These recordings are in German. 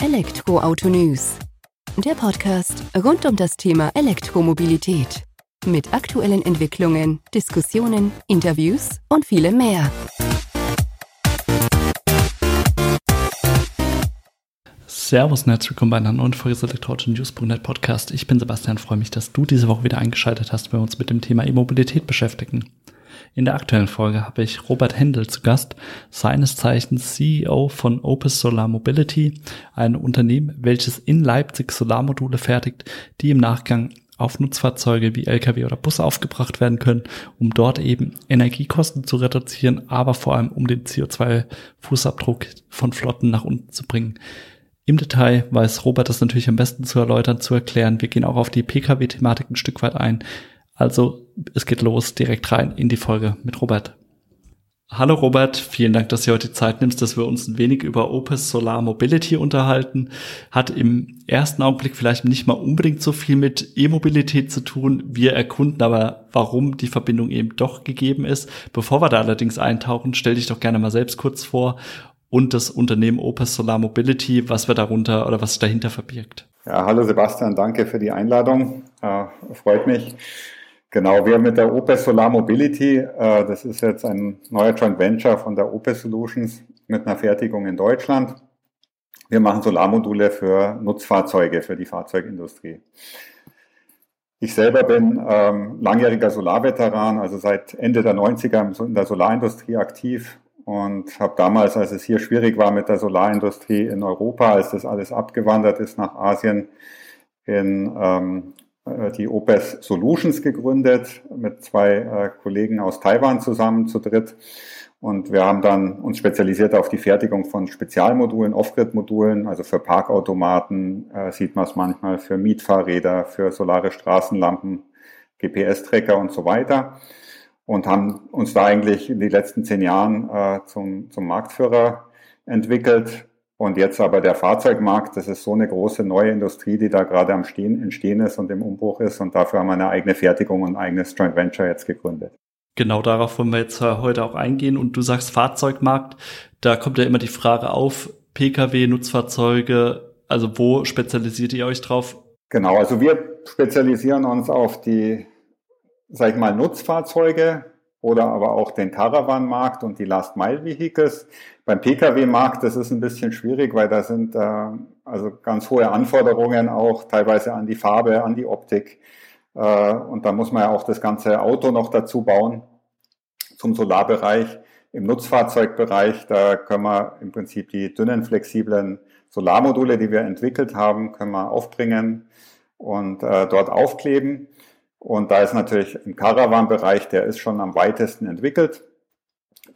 Elektroauto News. Der Podcast rund um das Thema Elektromobilität. Mit aktuellen Entwicklungen, Diskussionen, Interviews und vielem mehr. Servus und herzlich willkommen bei einer neuen Folge des Elektroauto News.net Podcast. Ich bin Sebastian, freue mich, dass du diese Woche wieder eingeschaltet hast, wenn wir uns mit dem Thema E-Mobilität beschäftigen. In der aktuellen Folge habe ich Robert Händel zu Gast, seines Zeichens CEO von Opus Solar Mobility, ein Unternehmen, welches in Leipzig Solarmodule fertigt, die im Nachgang auf Nutzfahrzeuge wie Lkw oder Busse aufgebracht werden können, um dort eben Energiekosten zu reduzieren, aber vor allem um den CO2-Fußabdruck von Flotten nach unten zu bringen. Im Detail weiß Robert das natürlich am besten zu erläutern, zu erklären. Wir gehen auch auf die Pkw-Thematik ein Stück weit ein. Also es geht los direkt rein in die Folge mit Robert. Hallo Robert, vielen Dank, dass du heute Zeit nimmst, dass wir uns ein wenig über Opus Solar Mobility unterhalten. Hat im ersten Augenblick vielleicht nicht mal unbedingt so viel mit E-Mobilität zu tun. Wir erkunden aber, warum die Verbindung eben doch gegeben ist. Bevor wir da allerdings eintauchen, stell dich doch gerne mal selbst kurz vor und das Unternehmen Opus Solar Mobility, was wir darunter oder was dahinter verbirgt. Ja, hallo Sebastian, danke für die Einladung. Äh, freut mich. Genau, wir mit der Opel Solar Mobility, äh, das ist jetzt ein neuer Joint Venture von der Opel Solutions mit einer Fertigung in Deutschland. Wir machen Solarmodule für Nutzfahrzeuge, für die Fahrzeugindustrie. Ich selber bin ähm, langjähriger Solarveteran, also seit Ende der 90er in der Solarindustrie aktiv und habe damals, als es hier schwierig war mit der Solarindustrie in Europa, als das alles abgewandert ist nach Asien, in ähm, äh, die OPES Solutions gegründet, mit zwei äh, Kollegen aus Taiwan zusammen zu dritt. Und wir haben dann uns spezialisiert auf die Fertigung von Spezialmodulen, Off-Grid-Modulen, also für Parkautomaten äh, sieht man es manchmal, für Mietfahrräder, für solare Straßenlampen, GPS-Tracker und so weiter. Und haben uns da eigentlich in den letzten zehn Jahren äh, zum, zum Marktführer entwickelt und jetzt aber der Fahrzeugmarkt, das ist so eine große neue Industrie, die da gerade am Stehen, Entstehen ist und im Umbruch ist. Und dafür haben wir eine eigene Fertigung und ein eigenes Joint Venture jetzt gegründet. Genau darauf wollen wir jetzt äh, heute auch eingehen. Und du sagst Fahrzeugmarkt, da kommt ja immer die Frage auf, Pkw, Nutzfahrzeuge, also wo spezialisiert ihr euch drauf? Genau, also wir spezialisieren uns auf die, sag ich mal, Nutzfahrzeuge, oder aber auch den Caravan-Markt und die Last-Mile-Vehicles. Beim Pkw-Markt, das ist ein bisschen schwierig, weil da sind äh, also ganz hohe Anforderungen auch teilweise an die Farbe, an die Optik. Äh, und da muss man ja auch das ganze Auto noch dazu bauen zum Solarbereich. Im Nutzfahrzeugbereich, da können wir im Prinzip die dünnen, flexiblen Solarmodule, die wir entwickelt haben, können wir aufbringen und äh, dort aufkleben. Und da ist natürlich im Caravan-Bereich, der ist schon am weitesten entwickelt.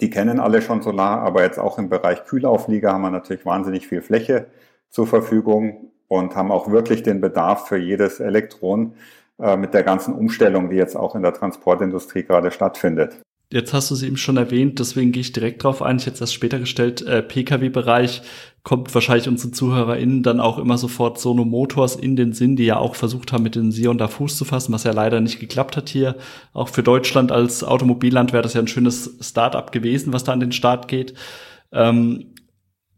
Die kennen alle schon Solar, aber jetzt auch im Bereich Kühlauflieger haben wir natürlich wahnsinnig viel Fläche zur Verfügung und haben auch wirklich den Bedarf für jedes Elektron äh, mit der ganzen Umstellung, die jetzt auch in der Transportindustrie gerade stattfindet. Jetzt hast du es eben schon erwähnt, deswegen gehe ich direkt drauf ein. Ich hätte erst später gestellt. Äh, Pkw-Bereich kommt wahrscheinlich unseren ZuhörerInnen dann auch immer sofort Sono Motors in den Sinn, die ja auch versucht haben, mit den Sion da Fuß zu fassen, was ja leider nicht geklappt hat hier. Auch für Deutschland als Automobilland wäre das ja ein schönes Start-up gewesen, was da an den Start geht. Ähm,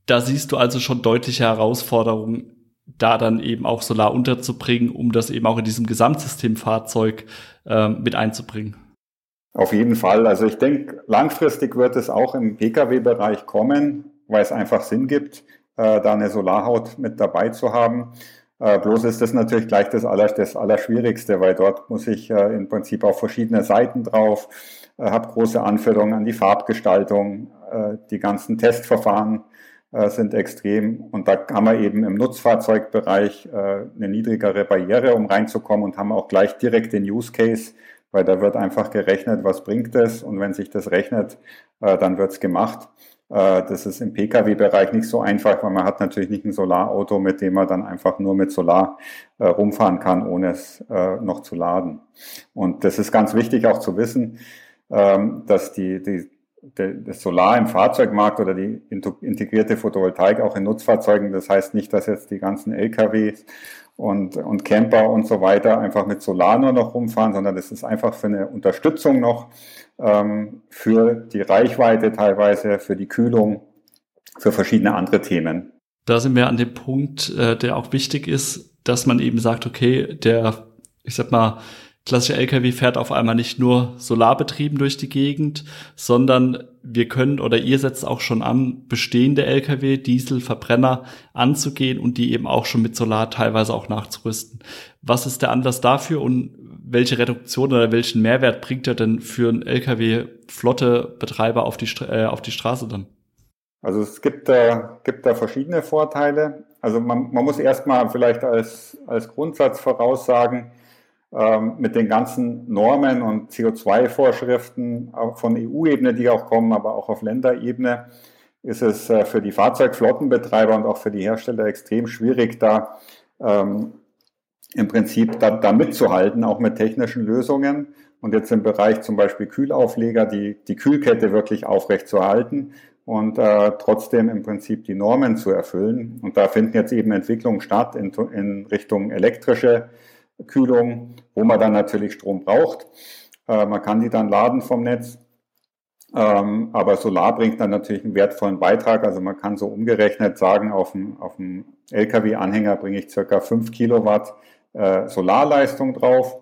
da siehst du also schon deutliche Herausforderungen, da dann eben auch Solar unterzubringen, um das eben auch in diesem Gesamtsystemfahrzeug äh, mit einzubringen. Auf jeden Fall. Also ich denke, langfristig wird es auch im Pkw-Bereich kommen, weil es einfach Sinn gibt, äh, da eine Solarhaut mit dabei zu haben. Äh, bloß ist das natürlich gleich das, Aller, das Allerschwierigste, weil dort muss ich äh, im Prinzip auf verschiedene Seiten drauf, äh, habe große Anforderungen an die Farbgestaltung, äh, die ganzen Testverfahren äh, sind extrem und da haben wir eben im Nutzfahrzeugbereich äh, eine niedrigere Barriere, um reinzukommen und haben auch gleich direkt den Use Case, weil da wird einfach gerechnet, was bringt es und wenn sich das rechnet, äh, dann wird's gemacht. Äh, das ist im Pkw-Bereich nicht so einfach, weil man hat natürlich nicht ein Solarauto, mit dem man dann einfach nur mit Solar äh, rumfahren kann, ohne es äh, noch zu laden. Und das ist ganz wichtig auch zu wissen, ähm, dass die, die, das Solar im Fahrzeugmarkt oder die integrierte Photovoltaik auch in Nutzfahrzeugen, das heißt nicht, dass jetzt die ganzen LKWs und, und Camper und so weiter einfach mit Solar nur noch rumfahren, sondern das ist einfach für eine Unterstützung noch ähm, für die Reichweite teilweise, für die Kühlung, für verschiedene andere Themen. Da sind wir an dem Punkt, äh, der auch wichtig ist, dass man eben sagt, okay, der, ich sag mal, klassische LKW fährt auf einmal nicht nur solarbetrieben durch die Gegend, sondern wir können oder ihr setzt auch schon an, bestehende LKW, Diesel, Verbrenner anzugehen und die eben auch schon mit Solar teilweise auch nachzurüsten. Was ist der Anlass dafür und welche Reduktion oder welchen Mehrwert bringt er denn für einen LKW-Flotte-Betreiber auf, die, äh, auf die Straße dann? Also es gibt, äh, gibt da verschiedene Vorteile. Also man, man muss erstmal vielleicht als, als Grundsatz voraussagen, mit den ganzen Normen und CO2-Vorschriften von EU-Ebene, die auch kommen, aber auch auf Länderebene, ist es äh, für die Fahrzeugflottenbetreiber und auch für die Hersteller extrem schwierig, da ähm, im Prinzip da, da mitzuhalten, auch mit technischen Lösungen. Und jetzt im Bereich zum Beispiel Kühlaufleger, die, die Kühlkette wirklich aufrechtzuerhalten und äh, trotzdem im Prinzip die Normen zu erfüllen. Und da finden jetzt eben Entwicklungen statt in, in Richtung elektrische Kühlung, wo man dann natürlich Strom braucht. Äh, man kann die dann laden vom Netz. Ähm, aber Solar bringt dann natürlich einen wertvollen Beitrag. Also man kann so umgerechnet sagen, auf dem, auf dem Lkw-Anhänger bringe ich circa 5 Kilowatt äh, Solarleistung drauf.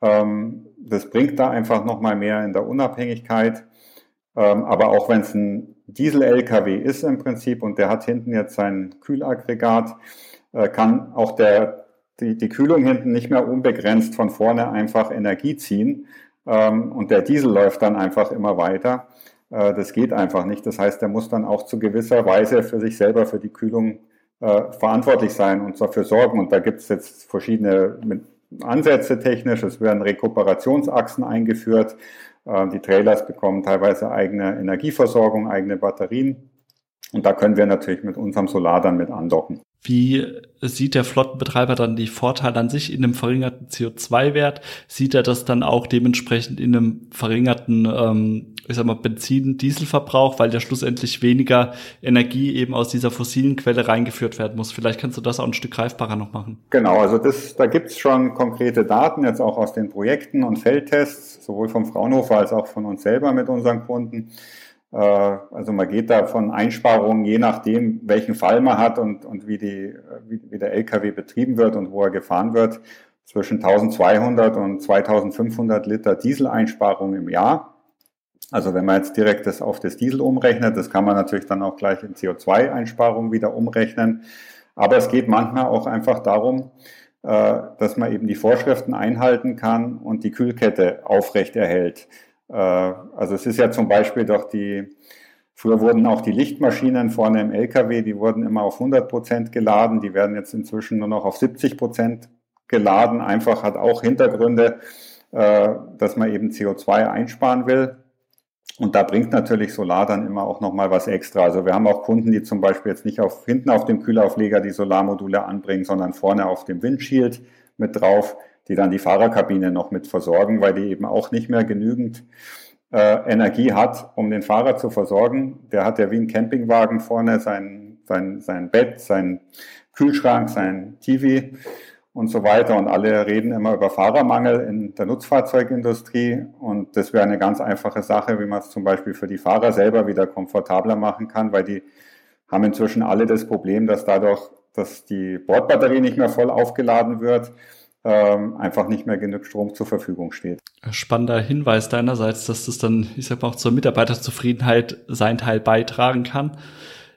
Ähm, das bringt da einfach nochmal mehr in der Unabhängigkeit. Ähm, aber auch wenn es ein Diesel-Lkw ist im Prinzip und der hat hinten jetzt sein Kühlaggregat, äh, kann auch der die, die Kühlung hinten nicht mehr unbegrenzt von vorne einfach Energie ziehen ähm, und der Diesel läuft dann einfach immer weiter. Äh, das geht einfach nicht. Das heißt, er muss dann auch zu gewisser Weise für sich selber, für die Kühlung äh, verantwortlich sein und dafür sorgen. Und da gibt es jetzt verschiedene Ansätze technisch. Es werden Rekuperationsachsen eingeführt. Äh, die Trailers bekommen teilweise eigene Energieversorgung, eigene Batterien. Und da können wir natürlich mit unserem Solar dann mit andocken. Wie sieht der Flottenbetreiber dann die Vorteile an sich in einem verringerten CO2-Wert? Sieht er das dann auch dementsprechend in einem verringerten, ähm, ich sag mal, Benzin-Dieselverbrauch, weil ja schlussendlich weniger Energie eben aus dieser fossilen Quelle reingeführt werden muss? Vielleicht kannst du das auch ein Stück greifbarer noch machen. Genau, also das, da gibt's schon konkrete Daten, jetzt auch aus den Projekten und Feldtests, sowohl vom Fraunhofer als auch von uns selber mit unseren Kunden also man geht da von Einsparungen, je nachdem, welchen Fall man hat und, und wie, die, wie der LKW betrieben wird und wo er gefahren wird, zwischen 1200 und 2500 Liter Dieseleinsparung im Jahr. Also wenn man jetzt direkt das auf das Diesel umrechnet, das kann man natürlich dann auch gleich in CO2-Einsparung wieder umrechnen. Aber es geht manchmal auch einfach darum, äh, dass man eben die Vorschriften einhalten kann und die Kühlkette aufrecht erhält. Äh, also es ist ja zum Beispiel doch die, früher wurden auch die Lichtmaschinen vorne im LKW, die wurden immer auf 100 Prozent geladen, die werden jetzt inzwischen nur noch auf 70 Prozent geladen. Einfach hat auch Hintergründe, äh, dass man eben CO2 einsparen will. Und da bringt natürlich Solar dann immer auch nochmal was extra. Also wir haben auch Kunden, die zum Beispiel jetzt nicht auf, hinten auf dem Kühlaufleger die Solarmodule anbringen, sondern vorne auf dem Windshield mit drauf die dann die Fahrerkabine noch mit versorgen, weil die eben auch nicht mehr genügend äh, Energie hat, um den Fahrer zu versorgen. Der hat ja wie ein Campingwagen vorne sein, sein, sein Bett, sein Kühlschrank, sein TV und so weiter. Und alle reden immer über Fahrermangel in der Nutzfahrzeugindustrie. Und das wäre eine ganz einfache Sache, wie man es zum Beispiel für die Fahrer selber wieder komfortabler machen kann, weil die haben inzwischen alle das Problem, dass dadurch, dass die Bordbatterie nicht mehr voll aufgeladen wird, ähm, einfach nicht mehr genug Strom zur Verfügung steht. Spannender Hinweis deinerseits, dass das dann, ich sag mal, auch zur Mitarbeiterzufriedenheit sein Teil beitragen kann.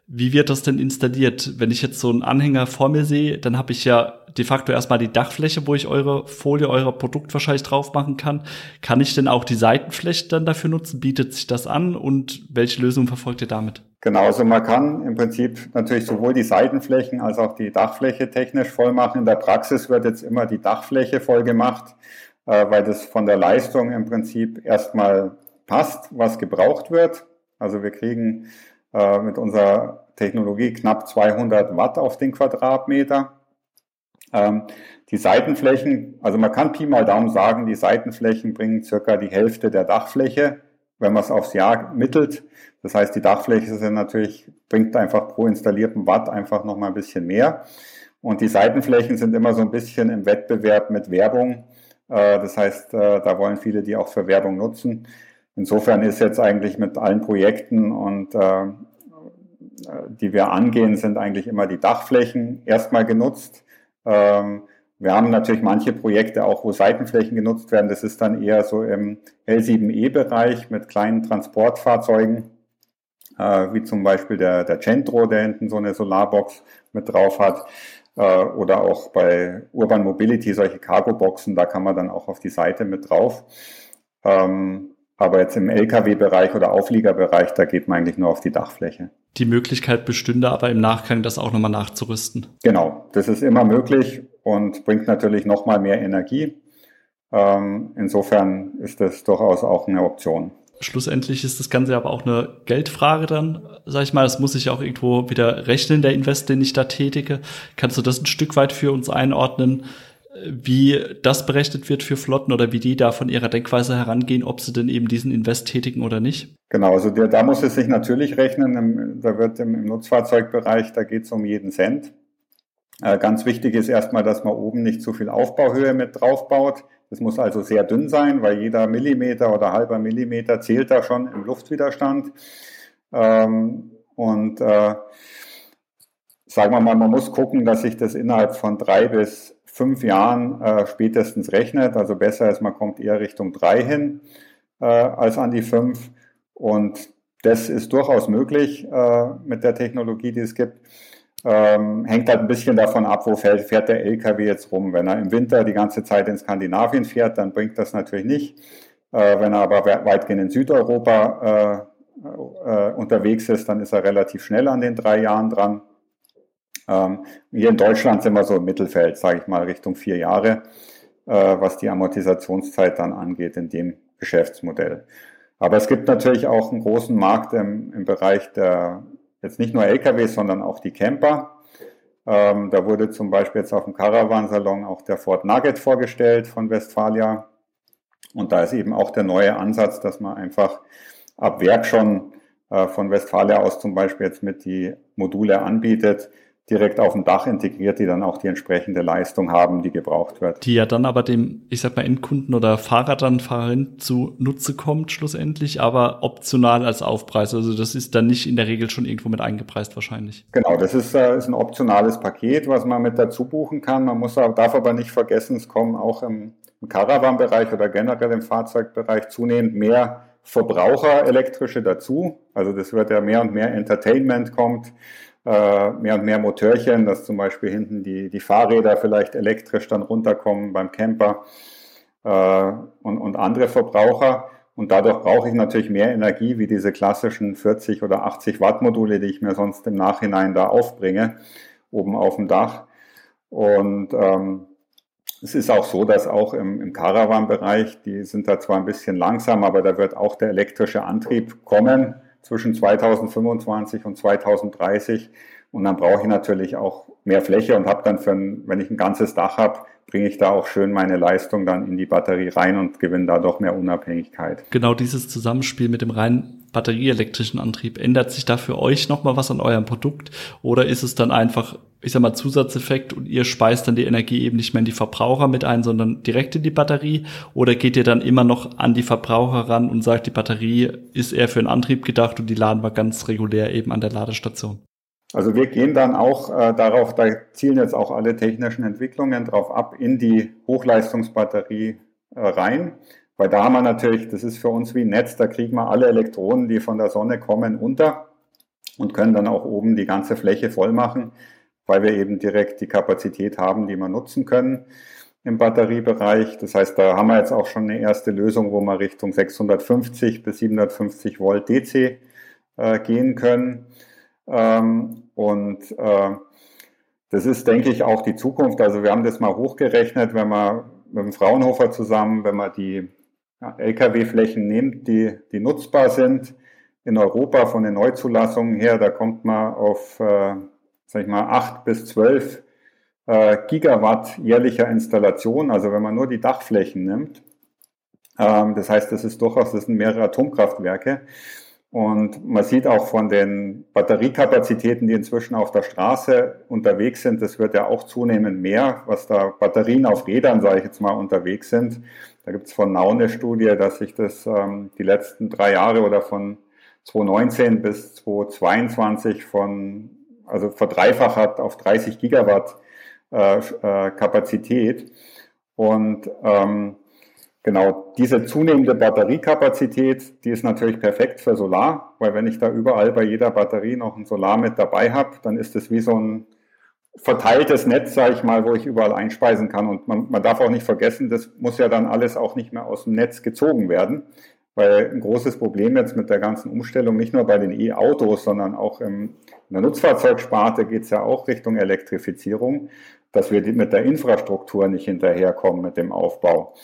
Wie wird das denn installiert? Wenn ich jetzt so einen Anhänger vor mir sehe, dann habe ich ja de facto erstmal die Dachfläche, wo ich eure Folie, euer Produkt wahrscheinlich drauf machen kann. Kann ich denn auch die Seitenfläche dann dafür nutzen? Bietet sich das an und welche Lösung verfolgt ihr damit? Genau, also man kann im Prinzip natürlich sowohl die Seitenflächen als auch die Dachfläche technisch voll machen. In der Praxis wird jetzt immer die Dachfläche voll gemacht, äh, weil das von der Leistung im Prinzip erstmal passt, was gebraucht wird. Also wir kriegen äh, mit unserer Technologie knapp 200 Watt auf den Quadratmeter. Ähm, die Seitenflächen, also man kann Pi mal Daumen sagen, die Seitenflächen bringen circa die Hälfte der Dachfläche, wenn man es aufs Jahr mittelt. Das heißt, die Dachfläche sind natürlich, bringt einfach pro installierten Watt einfach nochmal ein bisschen mehr. Und die Seitenflächen sind immer so ein bisschen im Wettbewerb mit Werbung. Äh, das heißt, äh, da wollen viele die auch für Werbung nutzen. Insofern ist jetzt eigentlich mit allen Projekten und äh, die wir angehen, sind eigentlich immer die Dachflächen erstmal genutzt. Ähm, wir haben natürlich manche Projekte auch, wo Seitenflächen genutzt werden. Das ist dann eher so im L7E-Bereich mit kleinen Transportfahrzeugen, äh, wie zum Beispiel der, der Centro, der hinten so eine Solarbox mit drauf hat. Äh, oder auch bei Urban Mobility solche Cargo-Boxen, da kann man dann auch auf die Seite mit drauf. Ähm, aber jetzt im Lkw-Bereich oder Aufliegerbereich, da geht man eigentlich nur auf die Dachfläche. Die Möglichkeit bestünde aber im Nachgang, das auch nochmal nachzurüsten. Genau, das ist immer möglich und bringt natürlich nochmal mehr Energie. Ähm, insofern ist das durchaus auch eine Option. Schlussendlich ist das Ganze aber auch eine Geldfrage dann, sag ich mal. Das muss ich auch irgendwo wieder rechnen, der Invest, den ich da tätige. Kannst du das ein Stück weit für uns einordnen, wie das berechnet wird für Flotten oder wie die da von ihrer Denkweise herangehen, ob sie denn eben diesen Invest tätigen oder nicht? Genau, also der, da muss es sich natürlich rechnen. Da wird im, im Nutzfahrzeugbereich, da geht es um jeden Cent. Äh, ganz wichtig ist erstmal, dass man oben nicht zu viel Aufbauhöhe mit draufbaut. Das muss also sehr dünn sein, weil jeder Millimeter oder halber Millimeter zählt da schon im Luftwiderstand. Ähm, und äh, sagen wir mal, man muss gucken, dass sich das innerhalb von drei bis fünf Jahren äh, spätestens rechnet. Also besser ist, man kommt eher Richtung drei hin äh, als an die fünf. Und das ist durchaus möglich äh, mit der Technologie, die es gibt. Ähm, hängt halt ein bisschen davon ab, wo fährt, fährt, der LKW jetzt rum. Wenn er im Winter die ganze Zeit in Skandinavien fährt, dann bringt das natürlich nicht. Äh, wenn er aber weitgehend in Südeuropa äh, äh, unterwegs ist, dann ist er relativ schnell an den drei Jahren dran. Ähm, hier in Deutschland sind wir so im Mittelfeld, sage ich mal, Richtung vier Jahre, äh, was die Amortisationszeit dann angeht in dem Geschäftsmodell. Aber es gibt natürlich auch einen großen Markt im, im Bereich der jetzt nicht nur LKWs, sondern auch die Camper. Ähm, da wurde zum Beispiel jetzt auf dem Caravan-Salon auch der Ford Nugget vorgestellt von Westfalia. Und da ist eben auch der neue Ansatz, dass man einfach ab Werk schon äh, von Westfalia aus zum Beispiel jetzt mit die Module anbietet, direkt auf dem Dach integriert, die dann auch die entsprechende Leistung haben, die gebraucht wird. Die ja dann aber dem, ich sag mal, Endkunden oder Fahrer dann Fahrerin zu Nutze kommt schlussendlich, aber optional als Aufpreis. Also das ist dann nicht in der Regel schon irgendwo mit eingepreist wahrscheinlich. Genau, das ist, äh, ist ein optionales Paket, was man mit dazu buchen kann. Man muss, darf aber nicht vergessen, es kommen auch im, im Caravan-Bereich oder generell im Fahrzeugbereich zunehmend mehr Verbraucher elektrische dazu. Also das wird ja mehr und mehr Entertainment kommt mehr und mehr Motörchen, dass zum Beispiel hinten die, die Fahrräder vielleicht elektrisch dann runterkommen beim Camper äh, und, und andere Verbraucher. Und dadurch brauche ich natürlich mehr Energie wie diese klassischen 40 oder 80 Watt Module, die ich mir sonst im Nachhinein da aufbringe, oben auf dem Dach. Und ähm, es ist auch so, dass auch im, im Caravan-Bereich, die sind da zwar ein bisschen langsam, aber da wird auch der elektrische Antrieb kommen zwischen 2025 und 2030. Und dann brauche ich natürlich auch mehr Fläche und habe dann für ein, wenn ich ein ganzes Dach habe, bringe ich da auch schön meine Leistung dann in die Batterie rein und gewinne da doch mehr Unabhängigkeit. Genau dieses Zusammenspiel mit dem rein batterieelektrischen Antrieb, ändert sich da für euch nochmal was an eurem Produkt oder ist es dann einfach, ich sag mal, Zusatzeffekt und ihr speist dann die Energie eben nicht mehr in die Verbraucher mit ein, sondern direkt in die Batterie oder geht ihr dann immer noch an die Verbraucher ran und sagt, die Batterie ist eher für einen Antrieb gedacht und die laden wir ganz regulär eben an der Ladestation? Also wir gehen dann auch äh, darauf, da zielen jetzt auch alle technischen Entwicklungen drauf ab, in die Hochleistungsbatterie äh, rein. Weil da haben wir natürlich, das ist für uns wie ein Netz, da kriegen wir alle Elektronen, die von der Sonne kommen, unter und können dann auch oben die ganze Fläche voll machen, weil wir eben direkt die Kapazität haben, die wir nutzen können im Batteriebereich. Das heißt, da haben wir jetzt auch schon eine erste Lösung, wo wir Richtung 650 bis 750 Volt DC äh, gehen können. Ähm, und äh, das ist, denke ich, auch die Zukunft. Also wir haben das mal hochgerechnet, wenn man mit dem Fraunhofer zusammen, wenn man die Lkw-Flächen nimmt, die, die nutzbar sind in Europa von den Neuzulassungen her, da kommt man auf, äh, sag ich mal, 8 bis 12 äh, Gigawatt jährlicher Installation, also wenn man nur die Dachflächen nimmt. Ähm, das heißt, das ist durchaus, das sind mehrere Atomkraftwerke. Und man sieht auch von den Batteriekapazitäten, die inzwischen auf der Straße unterwegs sind, das wird ja auch zunehmend mehr, was da Batterien auf Rädern, sage ich jetzt mal, unterwegs sind. Da gibt es von Nau eine Studie, dass sich das ähm, die letzten drei Jahre oder von 2019 bis 2022 von, also verdreifacht auf 30 Gigawatt äh, äh, Kapazität. Und ähm, genau diese zunehmende Batteriekapazität, die ist natürlich perfekt für Solar, weil wenn ich da überall bei jeder Batterie noch ein Solar mit dabei habe, dann ist es wie so ein verteiltes Netz, sage ich mal, wo ich überall einspeisen kann. Und man, man darf auch nicht vergessen, das muss ja dann alles auch nicht mehr aus dem Netz gezogen werden. Weil ein großes Problem jetzt mit der ganzen Umstellung, nicht nur bei den E-Autos, sondern auch im, in der Nutzfahrzeugsparte geht es ja auch Richtung Elektrifizierung, dass wir mit der Infrastruktur nicht hinterherkommen mit dem Aufbau.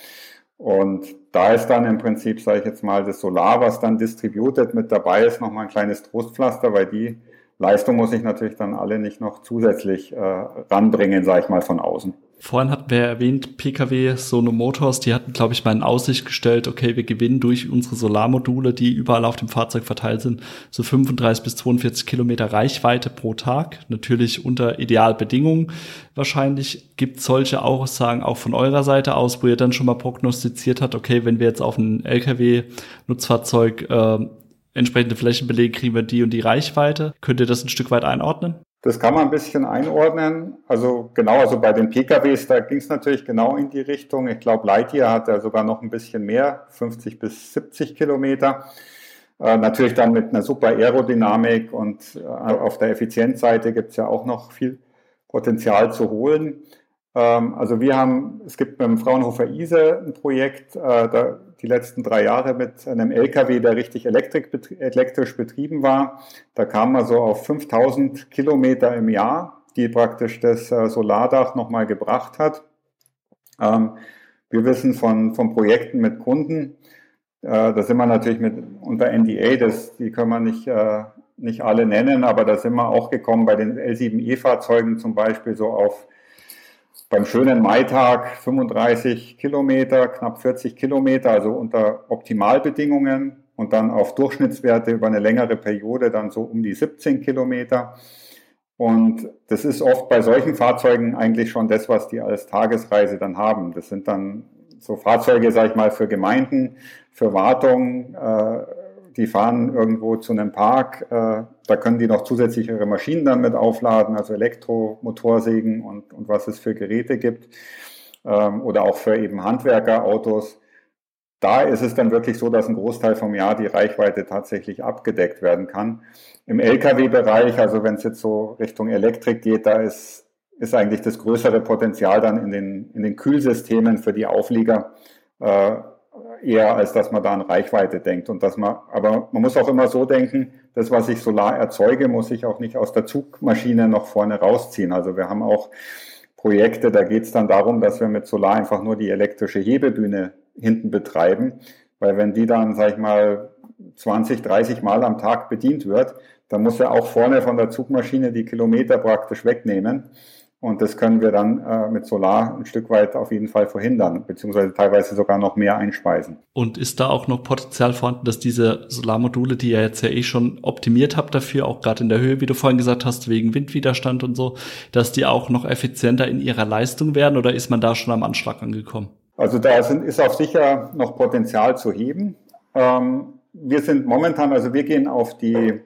Und da ist dann im Prinzip, sage ich jetzt mal, das Solar, was dann distributed mit dabei ist, nochmal ein kleines Trostpflaster, weil die Leistung muss ich natürlich dann alle nicht noch zusätzlich äh, ranbringen, sage ich mal, von außen. Vorhin hatten wir erwähnt, PKW Sono Motors, die hatten, glaube ich, mal in Aussicht gestellt, okay, wir gewinnen durch unsere Solarmodule, die überall auf dem Fahrzeug verteilt sind, so 35 bis 42 Kilometer Reichweite pro Tag. Natürlich unter Idealbedingungen. Wahrscheinlich gibt solche Aussagen auch von eurer Seite aus, wo ihr dann schon mal prognostiziert habt, okay, wenn wir jetzt auf ein LKW-Nutzfahrzeug äh, entsprechende Flächen belegen, kriegen wir die und die Reichweite. Könnt ihr das ein Stück weit einordnen? Das kann man ein bisschen einordnen. Also genau, also bei den PKWs, da ging es natürlich genau in die Richtung. Ich glaube, Lightyear hat ja sogar noch ein bisschen mehr, 50 bis 70 Kilometer. Äh, natürlich dann mit einer super Aerodynamik und äh, auf der Effizienzseite gibt es ja auch noch viel Potenzial zu holen. Ähm, also wir haben, es gibt beim Fraunhofer ISE ein Projekt, äh, da die letzten drei Jahre mit einem LKW, der richtig elektrisch betrieben war. Da kam man so auf 5000 Kilometer im Jahr, die praktisch das äh, Solardach nochmal gebracht hat. Ähm, wir wissen von, von Projekten mit Kunden, äh, da sind wir natürlich mit unter NDA, das, die können wir nicht, nicht alle nennen, aber da sind wir auch gekommen bei den L7E-Fahrzeugen zum Beispiel so auf beim schönen Maitag 35 Kilometer, knapp 40 Kilometer, also unter Optimalbedingungen und dann auf Durchschnittswerte über eine längere Periode dann so um die 17 Kilometer. Und das ist oft bei solchen Fahrzeugen eigentlich schon das, was die als Tagesreise dann haben. Das sind dann so Fahrzeuge, sage ich mal, für Gemeinden, für Wartung, äh, die fahren irgendwo zu einem Park, äh, da können die noch zusätzlich ihre Maschinen dann mit aufladen, also Elektromotorsägen und, und was es für Geräte gibt ähm, oder auch für eben Handwerkerautos. Da ist es dann wirklich so, dass ein Großteil vom Jahr die Reichweite tatsächlich abgedeckt werden kann. Im Lkw-Bereich, also wenn es jetzt so Richtung Elektrik geht, da ist, ist eigentlich das größere Potenzial dann in den, in den Kühlsystemen für die Auflieger. Äh, eher als dass man da an Reichweite denkt und dass man, aber man muss auch immer so denken, das, was ich solar erzeuge, muss ich auch nicht aus der Zugmaschine noch vorne rausziehen. Also wir haben auch Projekte, da geht es dann darum, dass wir mit Solar einfach nur die elektrische Hebebühne hinten betreiben, weil wenn die dann, sag ich mal, 20, 30 Mal am Tag bedient wird, dann muss er auch vorne von der Zugmaschine die Kilometer praktisch wegnehmen. Und das können wir dann äh, mit Solar ein Stück weit auf jeden Fall verhindern, beziehungsweise teilweise sogar noch mehr einspeisen. Und ist da auch noch Potenzial vorhanden, dass diese Solarmodule, die ihr jetzt ja eh schon optimiert habt dafür, auch gerade in der Höhe, wie du vorhin gesagt hast, wegen Windwiderstand und so, dass die auch noch effizienter in ihrer Leistung werden oder ist man da schon am Anschlag angekommen? Also da sind, ist auch sicher noch Potenzial zu heben. Ähm, wir sind momentan, also wir gehen auf die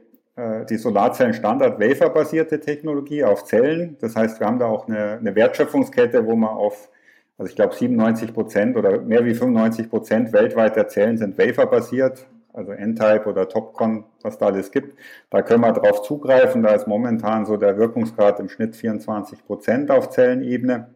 die Solarzellen Standard Wafer-basierte Technologie auf Zellen. Das heißt, wir haben da auch eine, eine Wertschöpfungskette, wo man auf, also ich glaube 97 Prozent oder mehr wie 95 Prozent weltweit der Zellen sind Wafer-basiert, also N-Type oder Topcon, was da alles gibt. Da können wir drauf zugreifen. Da ist momentan so der Wirkungsgrad im Schnitt 24 Prozent auf Zellenebene.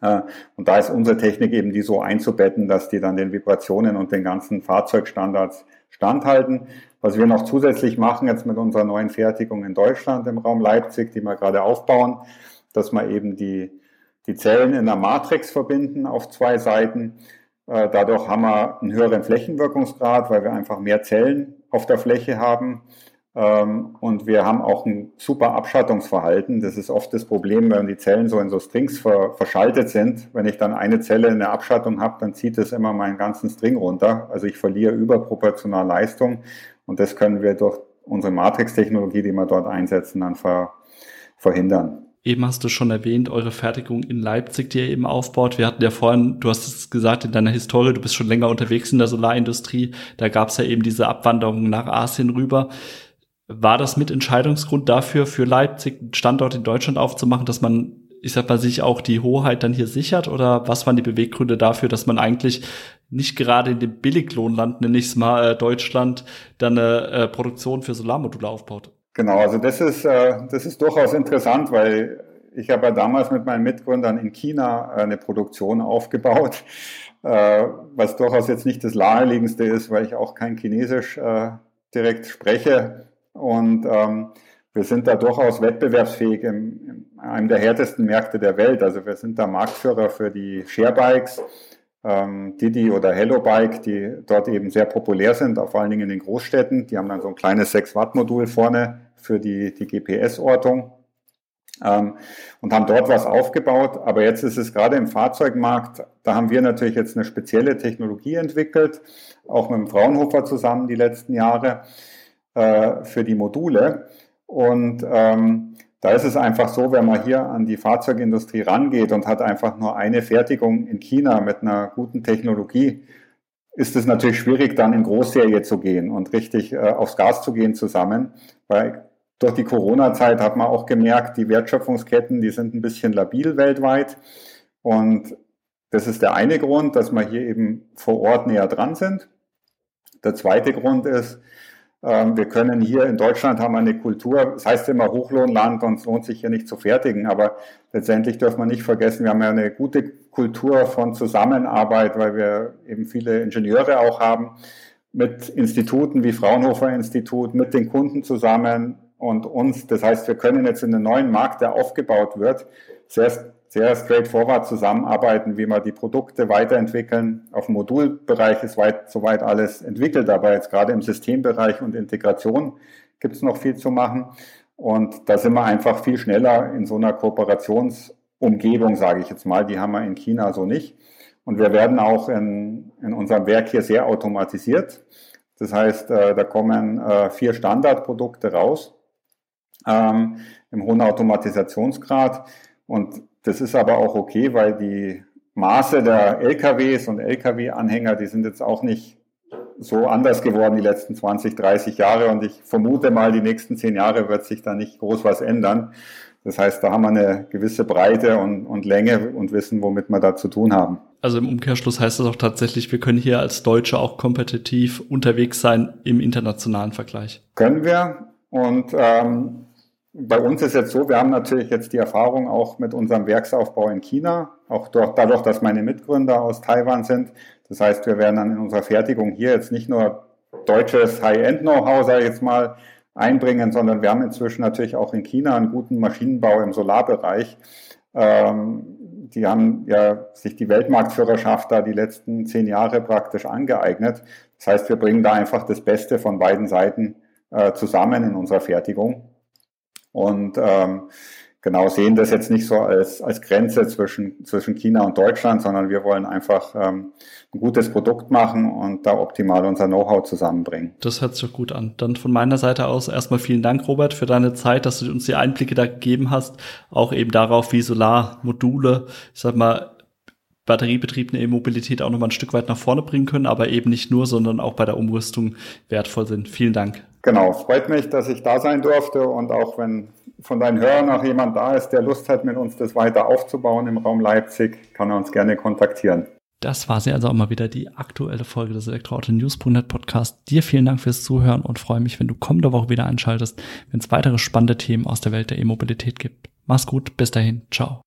Äh, und da ist unsere Technik eben, die so einzubetten, dass die dann den Vibrationen und den ganzen Fahrzeugstandards standhalten. Was wir noch zusätzlich machen jetzt mit unserer neuen Fertigung in Deutschland im Raum Leipzig, die wir gerade aufbauen, dass wir eben die, die Zellen in der Matrix verbinden auf zwei Seiten. Äh, dadurch haben wir einen höheren Flächenwirkungsgrad, weil wir einfach mehr Zellen auf der Fläche haben. Ähm, und wir haben auch ein super Abschattungsverhalten. Das ist oft das Problem, wenn die Zellen so in so Strings verschaltet sind. Wenn ich dann eine Zelle in der Abschattung habe, dann zieht es immer meinen ganzen String runter. Also ich verliere überproportional Leistung. Und das können wir durch unsere Matrix-Technologie, die wir dort einsetzen, dann ver verhindern. Eben hast du schon erwähnt, eure Fertigung in Leipzig, die ihr eben aufbaut. Wir hatten ja vorhin, du hast es gesagt, in deiner Historie, du bist schon länger unterwegs in der Solarindustrie. Da gab es ja eben diese Abwanderung nach Asien rüber. War das mit Entscheidungsgrund dafür, für Leipzig einen Standort in Deutschland aufzumachen, dass man, ich sag mal, sich auch die Hoheit dann hier sichert? Oder was waren die Beweggründe dafür, dass man eigentlich nicht gerade in dem Billiglohnland, nenne ich es mal, äh, Deutschland, dann eine äh, Produktion für Solarmodule aufbaut? Genau, also das ist, äh, das ist durchaus interessant, weil ich habe ja damals mit meinen Mitgründern in China eine Produktion aufgebaut, was durchaus jetzt nicht das naheliegendste ist, weil ich auch kein Chinesisch direkt spreche. Und ähm, wir sind da durchaus wettbewerbsfähig in, in einem der härtesten Märkte der Welt. Also wir sind da Marktführer für die Sharebikes, ähm, Didi oder Hello Bike, die dort eben sehr populär sind, vor allen Dingen in den Großstädten. Die haben dann so ein kleines 6-Watt-Modul vorne für die, die GPS-Ortung ähm, und haben dort was aufgebaut. Aber jetzt ist es gerade im Fahrzeugmarkt, da haben wir natürlich jetzt eine spezielle Technologie entwickelt, auch mit dem Fraunhofer zusammen die letzten Jahre äh, für die Module. Und ähm, da ist es einfach so, wenn man hier an die Fahrzeugindustrie rangeht und hat einfach nur eine Fertigung in China mit einer guten Technologie, ist es natürlich schwierig, dann in Großserie zu gehen und richtig äh, aufs Gas zu gehen zusammen, weil durch die Corona-Zeit hat man auch gemerkt, die Wertschöpfungsketten, die sind ein bisschen labil weltweit. Und das ist der eine Grund, dass wir hier eben vor Ort näher dran sind. Der zweite Grund ist, wir können hier in Deutschland haben eine Kultur, das heißt immer Hochlohnland und es lohnt sich hier nicht zu fertigen, aber letztendlich dürfen wir nicht vergessen, wir haben ja eine gute Kultur von Zusammenarbeit, weil wir eben viele Ingenieure auch haben, mit Instituten wie Fraunhofer Institut, mit den Kunden zusammen und uns. Das heißt, wir können jetzt in den neuen Markt, der aufgebaut wird, sehr sehr straightforward zusammenarbeiten, wie wir die Produkte weiterentwickeln. Auf dem Modulbereich ist weit, soweit alles entwickelt, aber jetzt gerade im Systembereich und Integration gibt es noch viel zu machen. Und da sind wir einfach viel schneller in so einer Kooperationsumgebung, sage ich jetzt mal. Die haben wir in China so nicht. Und wir werden auch in, in unserem Werk hier sehr automatisiert. Das heißt, äh, da kommen äh, vier Standardprodukte raus ähm, im hohen Automatisationsgrad. Und das ist aber auch okay, weil die Maße der LKWs und LKW-Anhänger, die sind jetzt auch nicht so anders geworden die letzten 20, 30 Jahre und ich vermute mal, die nächsten zehn Jahre wird sich da nicht groß was ändern. Das heißt, da haben wir eine gewisse Breite und, und Länge und wissen, womit wir da zu tun haben. Also im Umkehrschluss heißt das auch tatsächlich, wir können hier als Deutsche auch kompetitiv unterwegs sein im internationalen Vergleich. Können wir. Und ähm, bei uns ist jetzt so, wir haben natürlich jetzt die Erfahrung auch mit unserem Werksaufbau in China, auch durch, dadurch, dass meine Mitgründer aus Taiwan sind. Das heißt, wir werden dann in unserer Fertigung hier jetzt nicht nur deutsches High-End-Know-how, sage ich jetzt mal, einbringen, sondern wir haben inzwischen natürlich auch in China einen guten Maschinenbau im Solarbereich. Ähm, die haben ja sich die Weltmarktführerschaft da die letzten zehn Jahre praktisch angeeignet. Das heißt, wir bringen da einfach das Beste von beiden Seiten äh, zusammen in unserer Fertigung und ähm, genau sehen das jetzt nicht so als, als Grenze zwischen, zwischen China und Deutschland, sondern wir wollen einfach ähm, ein gutes Produkt machen und da optimal unser Know-how zusammenbringen. Das hört sich gut an. Dann von meiner Seite aus erstmal vielen Dank, Robert, für deine Zeit, dass du uns die Einblicke da gegeben hast, auch eben darauf, wie Solarmodule, ich sag mal, batteriebetriebene E-Mobilität auch nochmal ein Stück weit nach vorne bringen können, aber eben nicht nur, sondern auch bei der Umrüstung wertvoll sind. Vielen Dank. Genau, freut mich, dass ich da sein durfte und auch wenn von deinen Hörern noch jemand da ist, der Lust hat, mit uns das weiter aufzubauen im Raum Leipzig, kann er uns gerne kontaktieren. Das war sie also auch mal wieder die aktuelle Folge des Elektroauto-News.net Podcast. Dir vielen Dank fürs Zuhören und freue mich, wenn du kommende Woche wieder einschaltest, wenn es weitere spannende Themen aus der Welt der E-Mobilität gibt. Mach's gut, bis dahin, ciao.